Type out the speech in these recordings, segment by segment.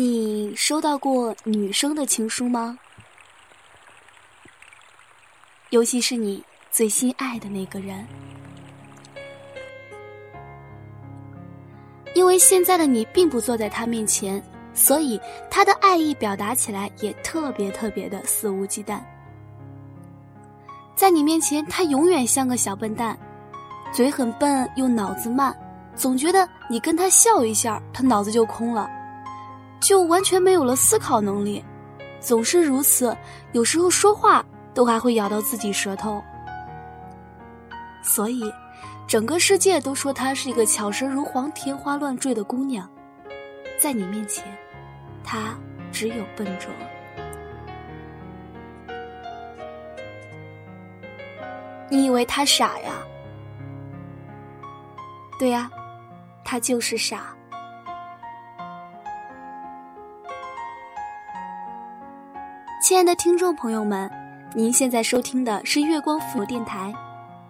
你收到过女生的情书吗？尤其是你最心爱的那个人，因为现在的你并不坐在他面前，所以他的爱意表达起来也特别特别的肆无忌惮。在你面前，他永远像个小笨蛋，嘴很笨又脑子慢，总觉得你跟他笑一下，他脑子就空了，就完全没有了思考能力，总是如此，有时候说话。都还会咬到自己舌头，所以，整个世界都说她是一个巧舌如簧、天花乱坠的姑娘，在你面前，她只有笨拙。你以为他傻呀？对呀，他就是傻。亲爱的听众朋友们。您现在收听的是月光佛电台，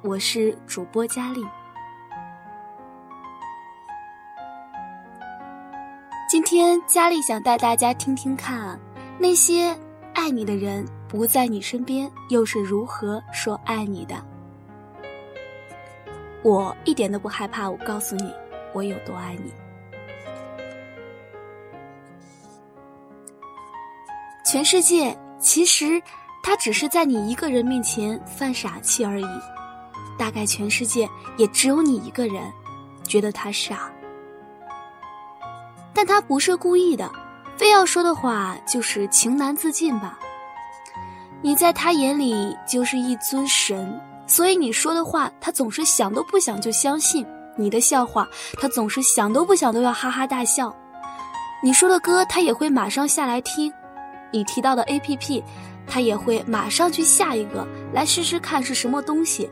我是主播佳丽。今天佳丽想带大家听听看，那些爱你的人不在你身边，又是如何说爱你的。我一点都不害怕，我告诉你，我有多爱你。全世界其实。他只是在你一个人面前犯傻气而已，大概全世界也只有你一个人觉得他傻，但他不是故意的，非要说的话就是情难自禁吧。你在他眼里就是一尊神，所以你说的话他总是想都不想就相信，你的笑话他总是想都不想都要哈哈大笑，你说的歌他也会马上下来听，你提到的 A P P。他也会马上去下一个来试试看是什么东西。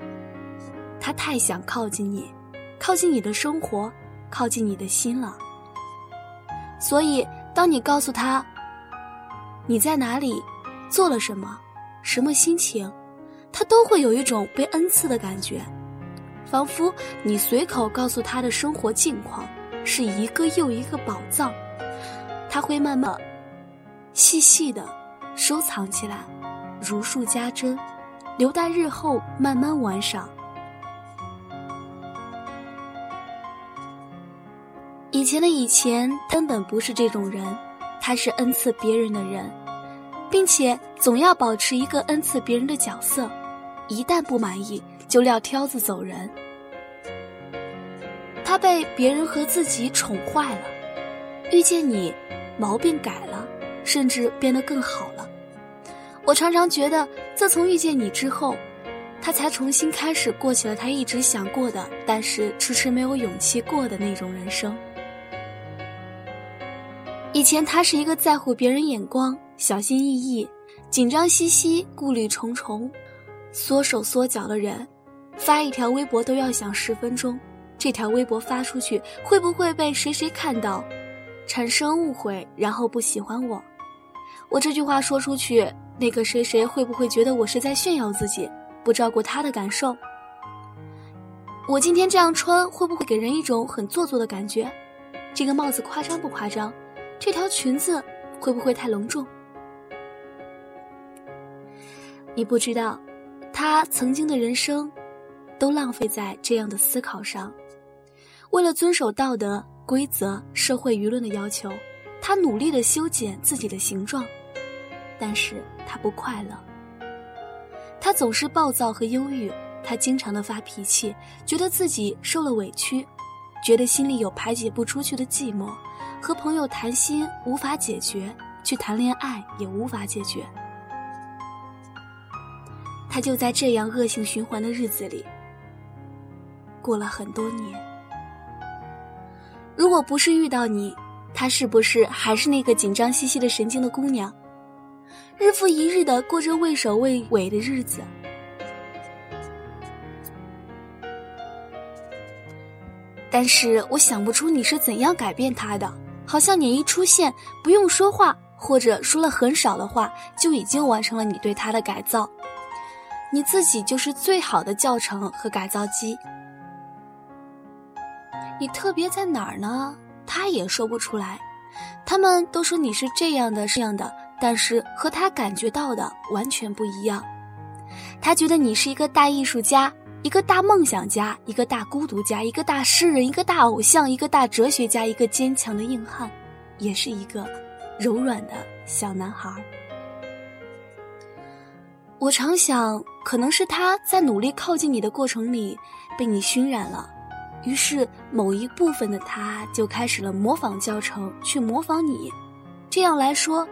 他太想靠近你，靠近你的生活，靠近你的心了。所以，当你告诉他你在哪里，做了什么，什么心情，他都会有一种被恩赐的感觉，仿佛你随口告诉他的生活近况是一个又一个宝藏，他会慢慢细细的。收藏起来，如数家珍，留待日后慢慢玩赏。以前的以前根本不是这种人，他是恩赐别人的人，并且总要保持一个恩赐别人的角色，一旦不满意就撂挑子走人。他被别人和自己宠坏了，遇见你，毛病改了。甚至变得更好了。我常常觉得，自从遇见你之后，他才重新开始过起了他一直想过的，但是迟迟没有勇气过的那种人生。以前他是一个在乎别人眼光、小心翼翼、紧张兮兮、顾虑重重、缩手缩脚的人，发一条微博都要想十分钟，这条微博发出去会不会被谁谁看到，产生误会，然后不喜欢我。我这句话说出去，那个谁谁会不会觉得我是在炫耀自己，不照顾他的感受？我今天这样穿会不会给人一种很做作的感觉？这个帽子夸张不夸张？这条裙子会不会太隆重？你不知道，他曾经的人生，都浪费在这样的思考上。为了遵守道德规则、社会舆论的要求，他努力的修剪自己的形状。但是他不快乐，他总是暴躁和忧郁，他经常的发脾气，觉得自己受了委屈，觉得心里有排解不出去的寂寞，和朋友谈心无法解决，去谈恋爱也无法解决，他就在这样恶性循环的日子里过了很多年。如果不是遇到你，她是不是还是那个紧张兮兮的神经的姑娘？日复一日的过着畏首畏尾的日子，但是我想不出你是怎样改变他的。好像你一出现，不用说话，或者说了很少的话，就已经完成了你对他的改造。你自己就是最好的教程和改造机。你特别在哪儿呢？他也说不出来。他们都说你是这样的、这样的，但是和他感觉到的完全不一样。他觉得你是一个大艺术家，一个大梦想家，一个大孤独家，一个大诗人，一个大偶像，一个大哲学家，一个坚强的硬汉，也是一个柔软的小男孩。我常想，可能是他在努力靠近你的过程里被你熏染了，于是某一部分的他就开始了模仿教程，去模仿你。这样来说，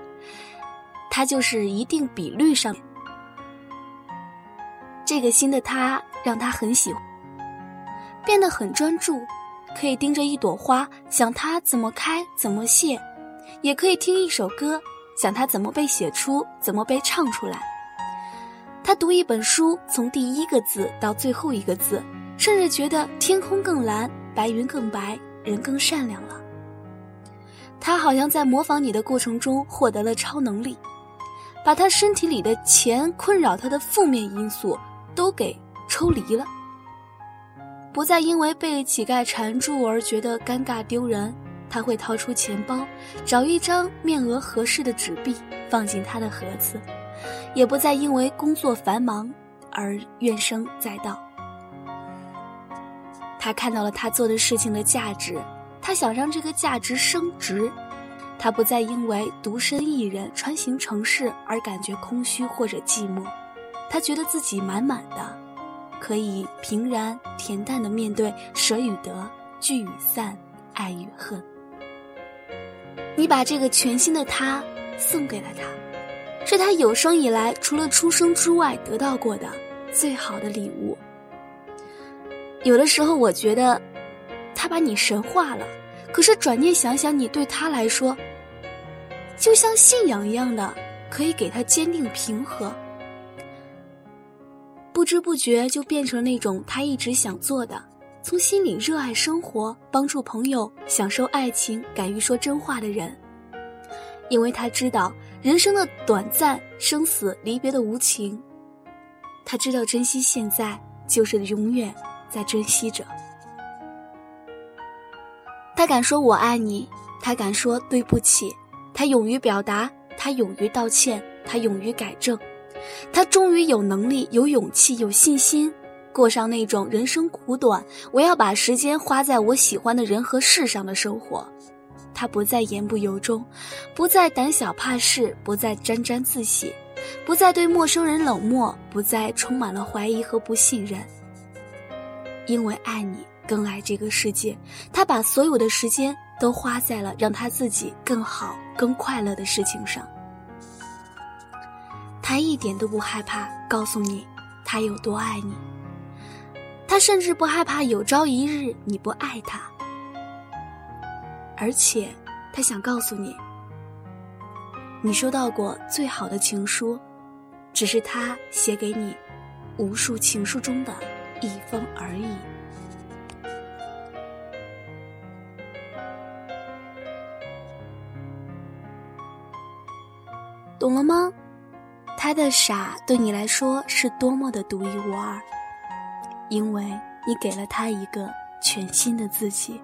他就是一定比率上。这个新的他让他很喜欢，变得很专注，可以盯着一朵花想它怎么开怎么谢，也可以听一首歌想它怎么被写出怎么被唱出来。他读一本书，从第一个字到最后一个字，甚至觉得天空更蓝，白云更白，人更善良了。他好像在模仿你的过程中获得了超能力，把他身体里的钱困扰他的负面因素都给抽离了，不再因为被乞丐缠住而觉得尴尬丢人。他会掏出钱包，找一张面额合适的纸币，放进他的盒子。也不再因为工作繁忙而怨声载道。他看到了他做的事情的价值，他想让这个价值升值。他不再因为独身一人穿行城市而感觉空虚或者寂寞，他觉得自己满满的，可以平然恬淡的面对舍与得、聚与散、爱与恨。你把这个全新的他送给了他。是他有生以来除了出生之外得到过的最好的礼物。有的时候我觉得，他把你神化了，可是转念想想，你对他来说，就像信仰一样的，可以给他坚定平和。不知不觉就变成了那种他一直想做的，从心里热爱生活、帮助朋友、享受爱情、敢于说真话的人。因为他知道人生的短暂、生死离别的无情，他知道珍惜现在就是永远在珍惜着。他敢说我爱你，他敢说对不起，他勇于表达，他勇于道歉，他勇于改正，他终于有能力、有勇气、有信心，过上那种人生苦短，我要把时间花在我喜欢的人和事上的生活。他不再言不由衷，不再胆小怕事，不再沾沾自喜，不再对陌生人冷漠，不再充满了怀疑和不信任。因为爱你，更爱这个世界，他把所有的时间都花在了让他自己更好、更快乐的事情上。他一点都不害怕告诉你他有多爱你，他甚至不害怕有朝一日你不爱他。而且，他想告诉你，你收到过最好的情书，只是他写给你无数情书中的一封而已。懂了吗？他的傻对你来说是多么的独一无二，因为你给了他一个全新的自己。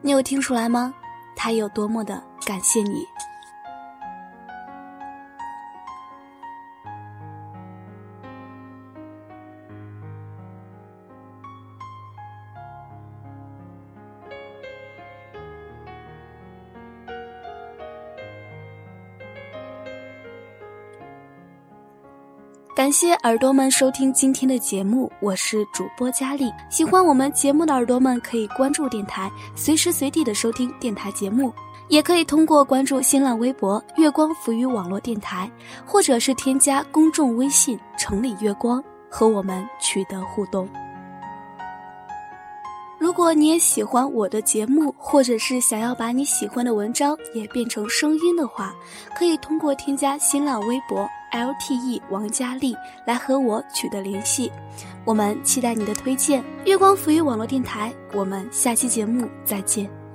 你有听出来吗？他有多么的感谢你。感谢耳朵们收听今天的节目，我是主播佳丽。喜欢我们节目的耳朵们可以关注电台，随时随地的收听电台节目，也可以通过关注新浪微博“月光浮语网络电台”，或者是添加公众微信“城里月光”和我们取得互动。如果你也喜欢我的节目，或者是想要把你喜欢的文章也变成声音的话，可以通过添加新浪微博。Lte 王佳丽来和我取得联系，我们期待你的推荐。月光浮语网络电台，我们下期节目再见。